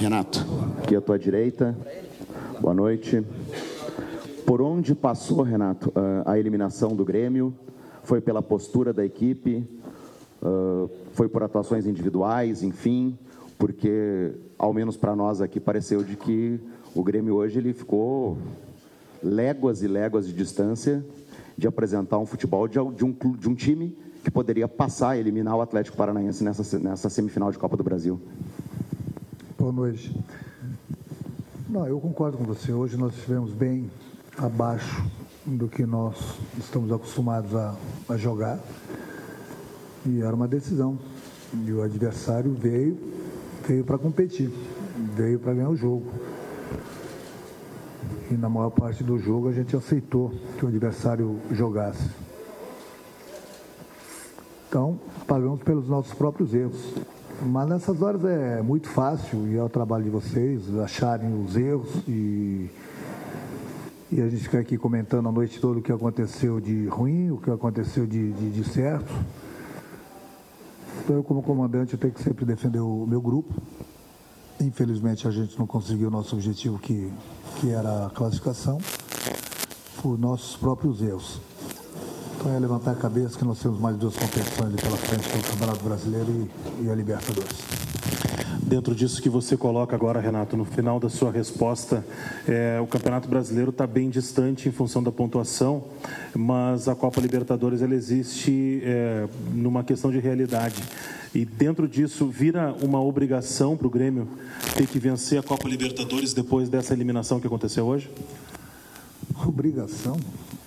Renato. Aqui à tua direita. Boa noite. Por onde passou, Renato, a eliminação do Grêmio? Foi pela postura da equipe? Foi por atuações individuais, enfim? Porque, ao menos para nós aqui, pareceu de que o Grêmio hoje ele ficou léguas e léguas de distância de apresentar um futebol de, um, de um time que poderia passar, eliminar o Atlético Paranaense nessa, nessa semifinal de Copa do Brasil. Boa noite. Não, eu concordo com você. Hoje nós estivemos bem abaixo do que nós estamos acostumados a, a jogar. E era uma decisão. E o adversário veio, veio para competir, veio para ganhar o jogo. E na maior parte do jogo a gente aceitou que o adversário jogasse. Então, pagamos pelos nossos próprios erros. Mas nessas horas é muito fácil, e é o trabalho de vocês, acharem os erros e, e a gente fica aqui comentando a noite toda o que aconteceu de ruim, o que aconteceu de, de, de certo. Então eu como comandante eu tenho que sempre defender o meu grupo. Infelizmente a gente não conseguiu o nosso objetivo que, que era a classificação por nossos próprios erros. É levantar a cabeça que nós temos mais duas competições pela frente, é o Campeonato Brasileiro e, e a Libertadores. Dentro disso que você coloca agora, Renato, no final da sua resposta, é, o Campeonato Brasileiro está bem distante em função da pontuação, mas a Copa Libertadores ela existe é, numa questão de realidade. E dentro disso, vira uma obrigação para o Grêmio ter que vencer a Copa Libertadores depois dessa eliminação que aconteceu hoje? Obrigação?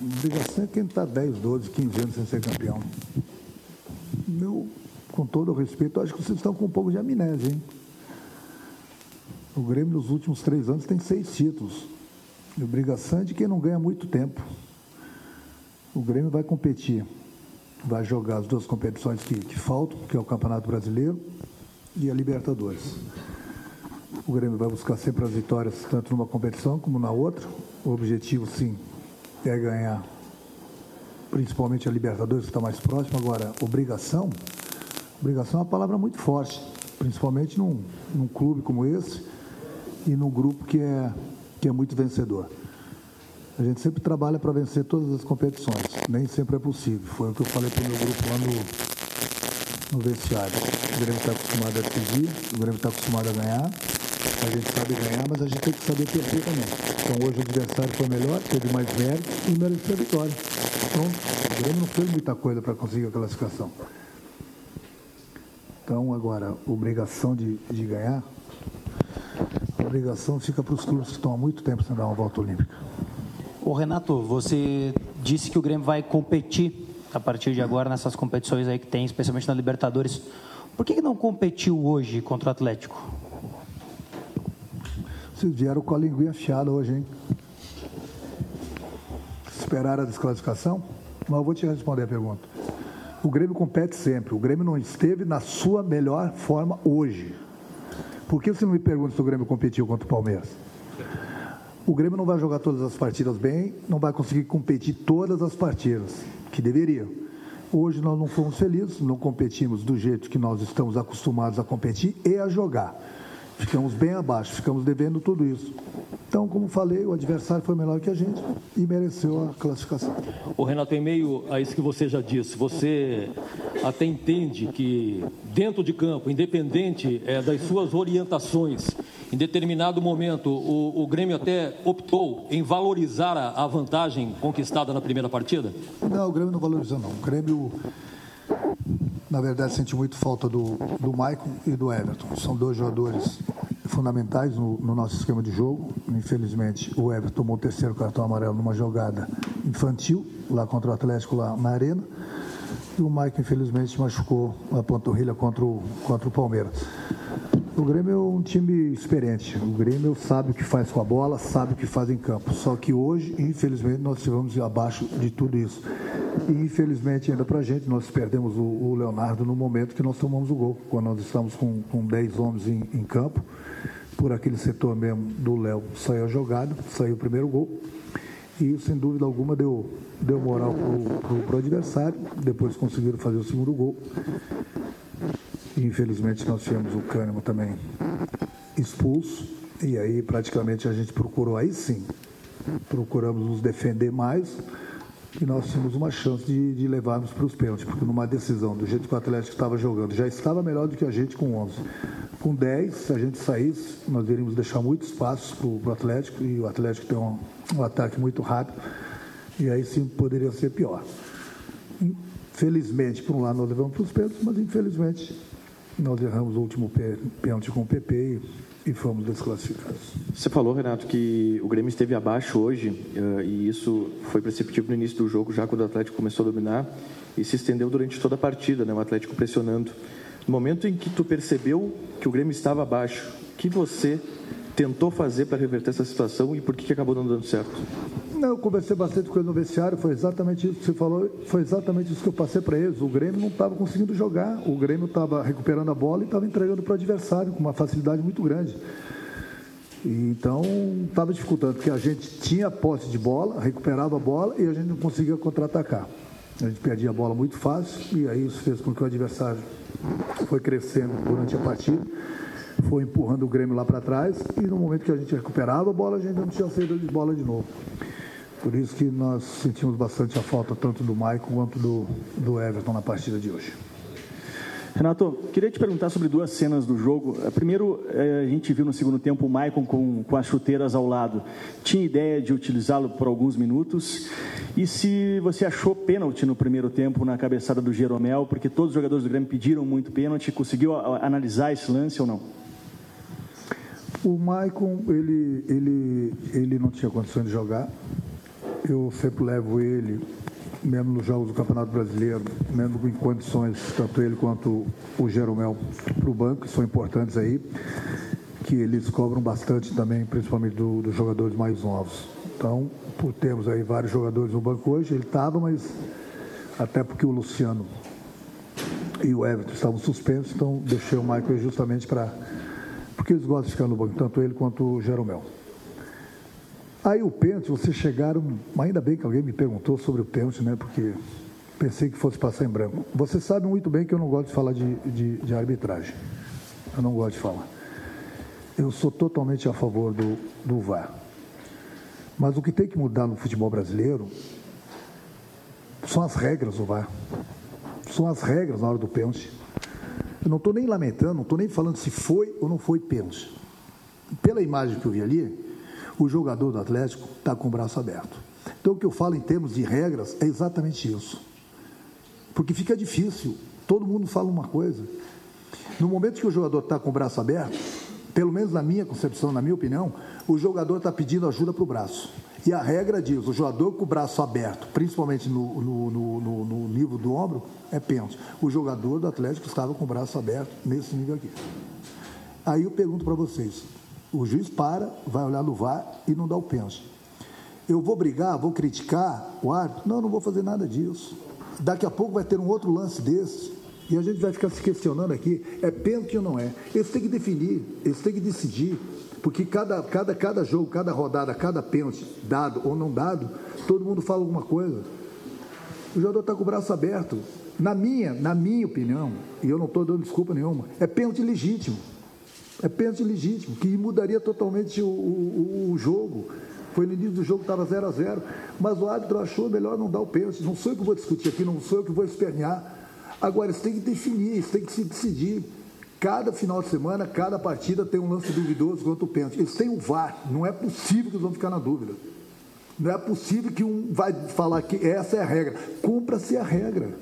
Obrigação é quem está 10, 12, 15 anos sem ser campeão. Meu, com todo o respeito, acho que vocês estão com um pouco de amnésia, hein? O Grêmio nos últimos três anos tem seis títulos. E obrigação é de quem não ganha muito tempo. O Grêmio vai competir, vai jogar as duas competições que, que faltam, que é o Campeonato Brasileiro e a Libertadores. O Grêmio vai buscar sempre as vitórias, tanto numa competição como na outra. O objetivo, sim, é ganhar, principalmente a Libertadores, que está mais próximo. Agora, obrigação, obrigação é uma palavra muito forte, principalmente num, num clube como esse e num grupo que é, que é muito vencedor. A gente sempre trabalha para vencer todas as competições, nem sempre é possível. Foi o que eu falei para o meu grupo lá no, no vestiário. O Grêmio está acostumado a decidir, o Grêmio está acostumado a ganhar, a gente sabe ganhar, mas a gente tem que saber perder também. Então hoje o adversário foi melhor, teve mais mérito e mereceu a vitória. Pronto, o Grêmio não fez muita coisa para conseguir a classificação. Então agora, obrigação de, de ganhar, a obrigação fica para os clubes que estão há muito tempo sem dar uma volta olímpica. O Renato, você disse que o Grêmio vai competir a partir de agora nessas competições aí que tem, especialmente na Libertadores. Por que, que não competiu hoje contra o Atlético? Vocês vieram com a linguinha afiada hoje, hein? Esperaram a desclassificação? Mas eu vou te responder a pergunta. O Grêmio compete sempre. O Grêmio não esteve na sua melhor forma hoje. Por que você não me pergunta se o Grêmio competiu contra o Palmeiras? O Grêmio não vai jogar todas as partidas bem, não vai conseguir competir todas as partidas, que deveria. Hoje nós não fomos felizes, não competimos do jeito que nós estamos acostumados a competir e a jogar. Ficamos bem abaixo, ficamos devendo tudo isso. Então, como falei, o adversário foi melhor que a gente e mereceu a classificação. O Renato, em meio a isso que você já disse, você até entende que dentro de campo, independente é, das suas orientações, em determinado momento o, o Grêmio até optou em valorizar a, a vantagem conquistada na primeira partida? Não, o Grêmio não valorizou não. O Grêmio na verdade, senti muito falta do, do Maicon e do Everton. São dois jogadores fundamentais no, no, nosso esquema de jogo. Infelizmente, o Everton tomou o terceiro cartão amarelo numa jogada infantil, lá contra o Atlético, lá na Arena. E o Maicon, infelizmente, machucou a panturrilha contra o, contra o Palmeiras. O Grêmio é um time experiente. O Grêmio sabe o que faz com a bola, sabe o que faz em campo. Só que hoje, infelizmente, nós estivemos abaixo de tudo isso. E infelizmente, ainda para a gente, nós perdemos o, o, Leonardo no momento que nós tomamos o gol, quando nós estamos com, com 10 homens em, em campo. Por aquele setor mesmo do Léo saiu a jogada, saiu o primeiro gol. E sem dúvida alguma deu, deu moral para o adversário. Depois conseguiram fazer o segundo gol. Infelizmente nós tivemos o Cânimo também expulso, e aí praticamente a gente procurou, aí sim, procuramos nos defender mais, e nós tínhamos uma chance de, de levarmos para os pênaltis, porque numa decisão, do jeito que o Atlético estava jogando, já estava melhor do que a gente com 11. Com 10, se a gente saísse, nós iríamos deixar muito espaço para o Atlético, e o Atlético tem um, um ataque muito rápido, e aí sim poderia ser pior. Felizmente, por um lado, nós levamos para os pênaltis, mas infelizmente nós erramos o último pênalti com o PP e, e fomos desclassificados. Você falou, Renato, que o Grêmio esteve abaixo hoje uh, e isso foi perceptível no início do jogo, já quando o Atlético começou a dominar e se estendeu durante toda a partida, né, o Atlético pressionando. No momento em que tu percebeu que o Grêmio estava abaixo, que você tentou fazer para reverter essa situação e por que, que acabou não dando certo? Não, eu conversei bastante com ele no vestiário, foi exatamente isso que você falou, foi exatamente isso que eu passei para eles. O Grêmio não estava conseguindo jogar, o Grêmio estava recuperando a bola e estava entregando para o adversário com uma facilidade muito grande. Então estava dificultando, porque a gente tinha posse de bola, recuperava a bola e a gente não conseguia contra-atacar. A gente perdia a bola muito fácil e aí isso fez com que o adversário foi crescendo durante a partida foi empurrando o Grêmio lá para trás e no momento que a gente recuperava a bola, a gente não tinha saída de bola de novo. Por isso que nós sentimos bastante a falta tanto do Maicon quanto do, do Everton na partida de hoje. Renato, queria te perguntar sobre duas cenas do jogo. Primeiro, eh, a gente viu no segundo tempo o Maicon com, com as chuteiras ao lado. Tinha ideia de utilizá-lo por alguns minutos? E se você achou pênalti no primeiro tempo na cabeçada do Jeromel, porque todos os jogadores do Grêmio pediram muito pênalti, conseguiu analisar esse lance ou não? O Maicon, ele, ele, ele não tinha condições de jogar. Eu sempre levo ele, mesmo nos jogos do Campeonato Brasileiro, mesmo em condições, tanto ele quanto o Jeromel, para o banco, que são importantes aí, que eles cobram bastante também, principalmente do, dos jogadores mais novos. Então, por termos aí vários jogadores no banco hoje, ele estava, mas até porque o Luciano e o Everton estavam suspensos, então deixei o Michael justamente para porque eles gostam de ficar no banco, tanto ele quanto o Jeromel. Aí o pênalti, vocês chegaram, ainda bem que alguém me perguntou sobre o pênalti, né? Porque pensei que fosse passar em branco. Você sabe muito bem que eu não gosto de falar de, de, de arbitragem. Eu não gosto de falar. Eu sou totalmente a favor do, do VAR. Mas o que tem que mudar no futebol brasileiro são as regras do VAR. São as regras na hora do pênalti. Eu não estou nem lamentando, não estou nem falando se foi ou não foi pênalti. Pela imagem que eu vi ali, o jogador do Atlético está com o braço aberto. Então, o que eu falo em termos de regras é exatamente isso. Porque fica difícil, todo mundo fala uma coisa. No momento que o jogador está com o braço aberto, pelo menos na minha concepção, na minha opinião, o jogador está pedindo ajuda para o braço. E a regra diz: o jogador com o braço aberto, principalmente no, no, no, no nível do ombro, é pênalti. O jogador do Atlético estava com o braço aberto nesse nível aqui. Aí eu pergunto para vocês: o juiz para, vai olhar no VAR e não dá o pênalti. Eu vou brigar, vou criticar o árbitro? Não, não vou fazer nada disso. Daqui a pouco vai ter um outro lance desse. E a gente vai ficar se questionando aqui, é pênalti ou não é? Eles têm que definir, eles têm que decidir. Porque cada, cada, cada jogo, cada rodada, cada pênalti dado ou não dado, todo mundo fala alguma coisa. O jogador está com o braço aberto. Na minha, na minha opinião, e eu não estou dando desculpa nenhuma, é pênalti legítimo. É pênalti legítimo, que mudaria totalmente o, o, o jogo. Foi no início do jogo, estava 0 a 0 Mas o árbitro achou melhor não dar o pênalti. Não sou eu que vou discutir aqui, não sou eu que vou espernear. Agora, eles têm que definir, eles têm que se decidir. Cada final de semana, cada partida tem um lance duvidoso quanto o pênalti. Eles têm o VAR. Não é possível que eles vão ficar na dúvida. Não é possível que um vai falar que essa é a regra. Cumpra-se a regra.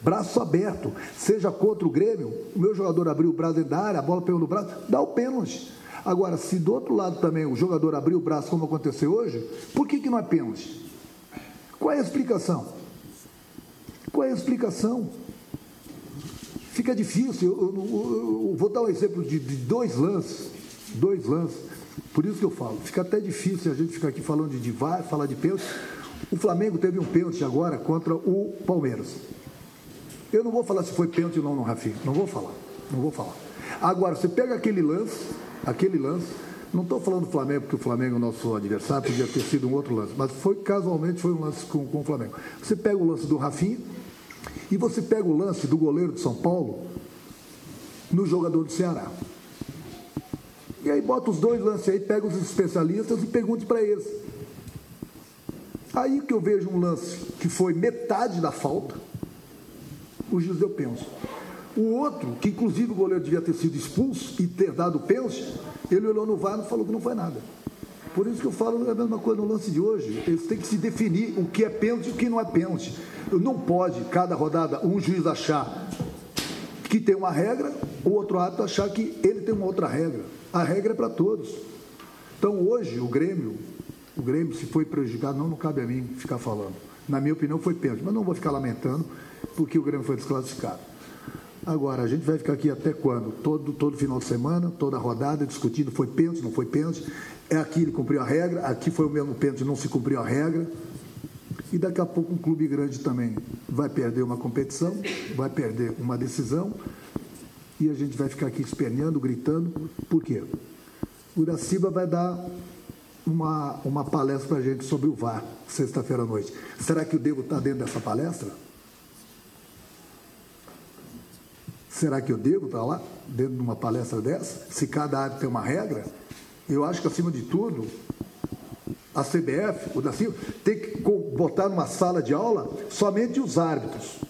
Braço aberto. Seja contra o Grêmio, o meu jogador abriu o braço dentro da área, a bola pegou no braço, dá o pênalti. Agora, se do outro lado também o jogador abriu o braço, como aconteceu hoje, por que, que não é pênalti? Qual é a explicação? Qual é a explicação? Fica difícil. Eu, eu, eu, vou dar um exemplo de, de, dois lances, dois lances. Por isso que eu falo, fica até difícil a gente ficar aqui falando de, de VAR, falar de pênalti. O Flamengo teve um pênalti agora contra o Palmeiras. Eu não vou falar se foi pênalti ou não no Rafinha, não vou falar, não vou falar. Agora, você pega aquele lance, aquele lance, não estou falando do Flamengo, porque o Flamengo é nosso adversário, podia ter sido um outro lance, mas foi casualmente foi um lance com, com o Flamengo. Você pega o lance do Rafinha, e você pega o lance do goleiro de São Paulo no jogador do Ceará. E aí bota os dois lances aí, pega os especialistas e pergunte para eles. Aí que eu vejo um lance que foi metade da falta, o juiz deu pênalti. O outro, que inclusive o goleiro devia ter sido expulso e ter dado pênalti, ele olhou no VAR e falou que não foi nada. Por isso que eu falo a mesma coisa no lance de hoje. Eles têm que se definir o que é pênalti e o que não é pênalti. Não pode, cada rodada, um juiz achar que tem uma regra, o outro árbitro achar que ele tem uma outra regra. A regra é para todos. Então hoje o Grêmio, o Grêmio se foi prejudicado, não, não cabe a mim ficar falando. Na minha opinião foi pênalti, mas não vou ficar lamentando porque o Grêmio foi desclassificado. Agora, a gente vai ficar aqui até quando? Todo, todo final de semana, toda rodada, discutindo, foi pênalti, não foi pênalti. É aqui ele cumpriu a regra, aqui foi o mesmo pênalti, não se cumpriu a regra. E daqui a pouco um clube grande também vai perder uma competição, vai perder uma decisão, e a gente vai ficar aqui esperneando, gritando. Por quê? O Iraciba vai dar uma, uma palestra para a gente sobre o VAR, sexta-feira à noite. Será que o Devo está dentro dessa palestra? Será que eu devo estar lá, dentro de uma palestra dessa? Se cada área tem uma regra? Eu acho que, acima de tudo, a CBF, o da CIO, tem que botar numa sala de aula somente os árbitros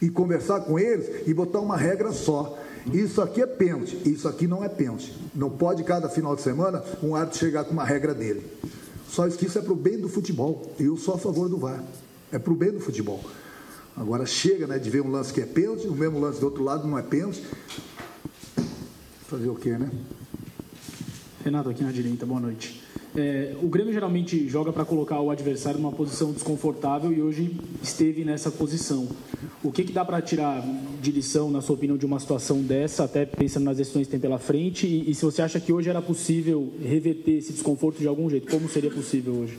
e conversar com eles e botar uma regra só. Isso aqui é pênalti, isso aqui não é pênalti. Não pode, cada final de semana, um árbitro chegar com uma regra dele. Só isso que isso é para o bem do futebol. Eu sou a favor do VAR. É para o bem do futebol. Agora chega né, de ver um lance que é pênalti, o mesmo lance do outro lado não é pênalti. Fazer o quê, né? Renato, aqui na direita, boa noite. É, o Grêmio geralmente joga para colocar o adversário numa posição desconfortável e hoje esteve nessa posição. O que, que dá para tirar de lição, na sua opinião, de uma situação dessa, até pensando nas decisões que tem pela frente? E, e se você acha que hoje era possível reverter esse desconforto de algum jeito, como seria possível hoje?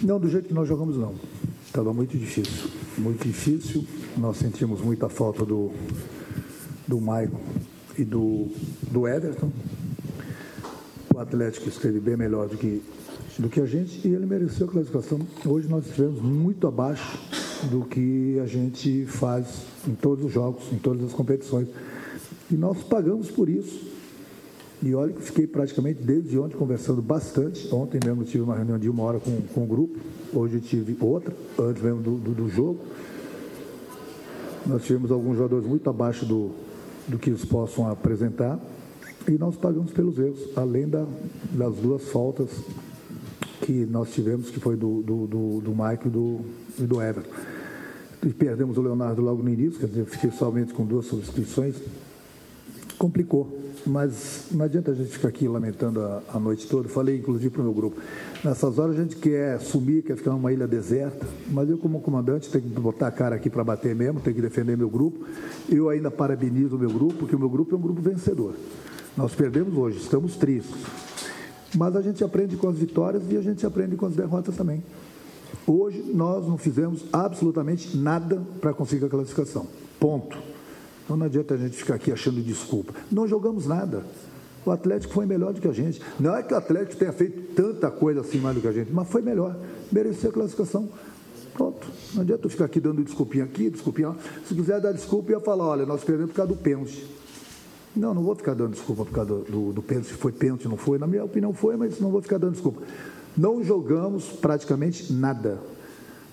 Não, do jeito que nós jogamos, não. Estava muito difícil, muito difícil. Nós sentimos muita falta do, do Maicon e do, do Everton. O Atlético esteve bem melhor do que, do que a gente e ele mereceu a classificação. Hoje nós estivemos muito abaixo do que a gente faz em todos os jogos, em todas as competições. E nós pagamos por isso. E olha que fiquei praticamente desde ontem conversando bastante. Ontem mesmo tive uma reunião de uma hora com, com o grupo, hoje tive outra, antes mesmo do, do, do jogo. Nós tivemos alguns jogadores muito abaixo do, do que eles possam apresentar e nós pagamos pelos erros, além da, das duas faltas que nós tivemos, que foi do, do, do, do Mike e do, e do Everton. E perdemos o Leonardo logo no início, quer dizer, fiquei somente com duas substituições. Complicou mas não adianta a gente ficar aqui lamentando a, a noite toda. Falei, inclusive, para o meu grupo. Nessas horas a gente quer sumir, quer ficar numa ilha deserta, mas eu, como comandante, tenho que botar a cara aqui para bater mesmo, tenho que defender meu grupo. Eu ainda parabenizo o meu grupo, porque o meu grupo é um grupo vencedor. Nós perdemos hoje, estamos tristes. Mas a gente aprende com as vitórias e a gente aprende com as derrotas também. Hoje nós não fizemos absolutamente nada para conseguir a classificação. Ponto. Então não adianta a gente ficar aqui achando desculpa. Não jogamos nada. O Atlético foi melhor do que a gente. Não é que o Atlético tenha feito tanta coisa assim mais do que a gente, mas foi melhor. Mereceu a classificação. Pronto. Não adianta eu ficar aqui dando desculpinha aqui, desculpinha lá. Se quiser dar desculpa, eu ia falar, olha, nós perdemos por causa do pênalti. Não, não vou ficar dando desculpa por causa do, do, do pênalti, se foi pênalti, não foi. Na minha opinião foi, mas não vou ficar dando desculpa. Não jogamos praticamente nada.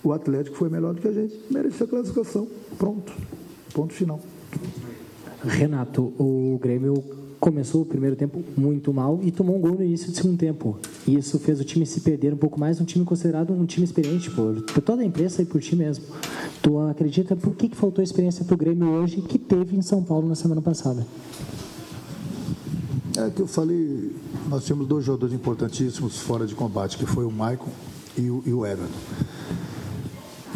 O Atlético foi melhor do que a gente, mereceu a classificação. Pronto. Ponto final. Renato, o Grêmio começou o primeiro tempo muito mal e tomou um gol no início do segundo tempo. E isso fez o time se perder um pouco mais, um time considerado um time experiente por, por toda a imprensa e por ti mesmo. Tu acredita por que, que faltou experiência para o Grêmio hoje que teve em São Paulo na semana passada? É que eu falei, nós tínhamos dois jogadores importantíssimos fora de combate, que foi o Maicon e o, e o Everton.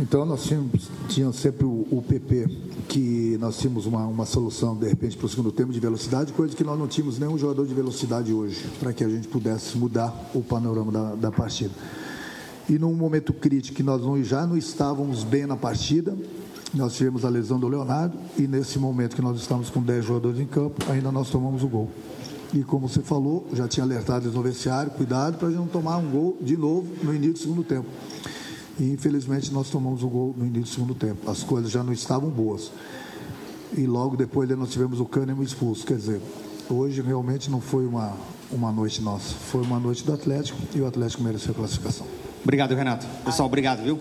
Então nós tínhamos, tínhamos sempre o, o, PP, que nós tínhamos uma, uma solução, de repente, para o segundo tempo de velocidade, coisa que nós não tínhamos nenhum jogador de velocidade hoje, para que a gente pudesse mudar o panorama da, da partida. E num momento crítico que nós não, já não estávamos bem na partida, nós tivemos a lesão do Leonardo, e nesse momento que nós estávamos com 10 jogadores em campo, ainda nós tomamos o gol. E como você falou, já tinha alertado eles no vestiário, cuidado para a gente não tomar um gol de novo no início do segundo tempo. E infelizmente nós tomamos o gol no início do segundo tempo. As coisas já não estavam boas. E logo depois nós tivemos o Kahneman expulso. Quer dizer, Hoje realmente não foi uma, uma noite nossa, foi uma noite do Atlético e o Atlético mereceu a classificação. Obrigado, Renato. Pessoal, obrigado, viu?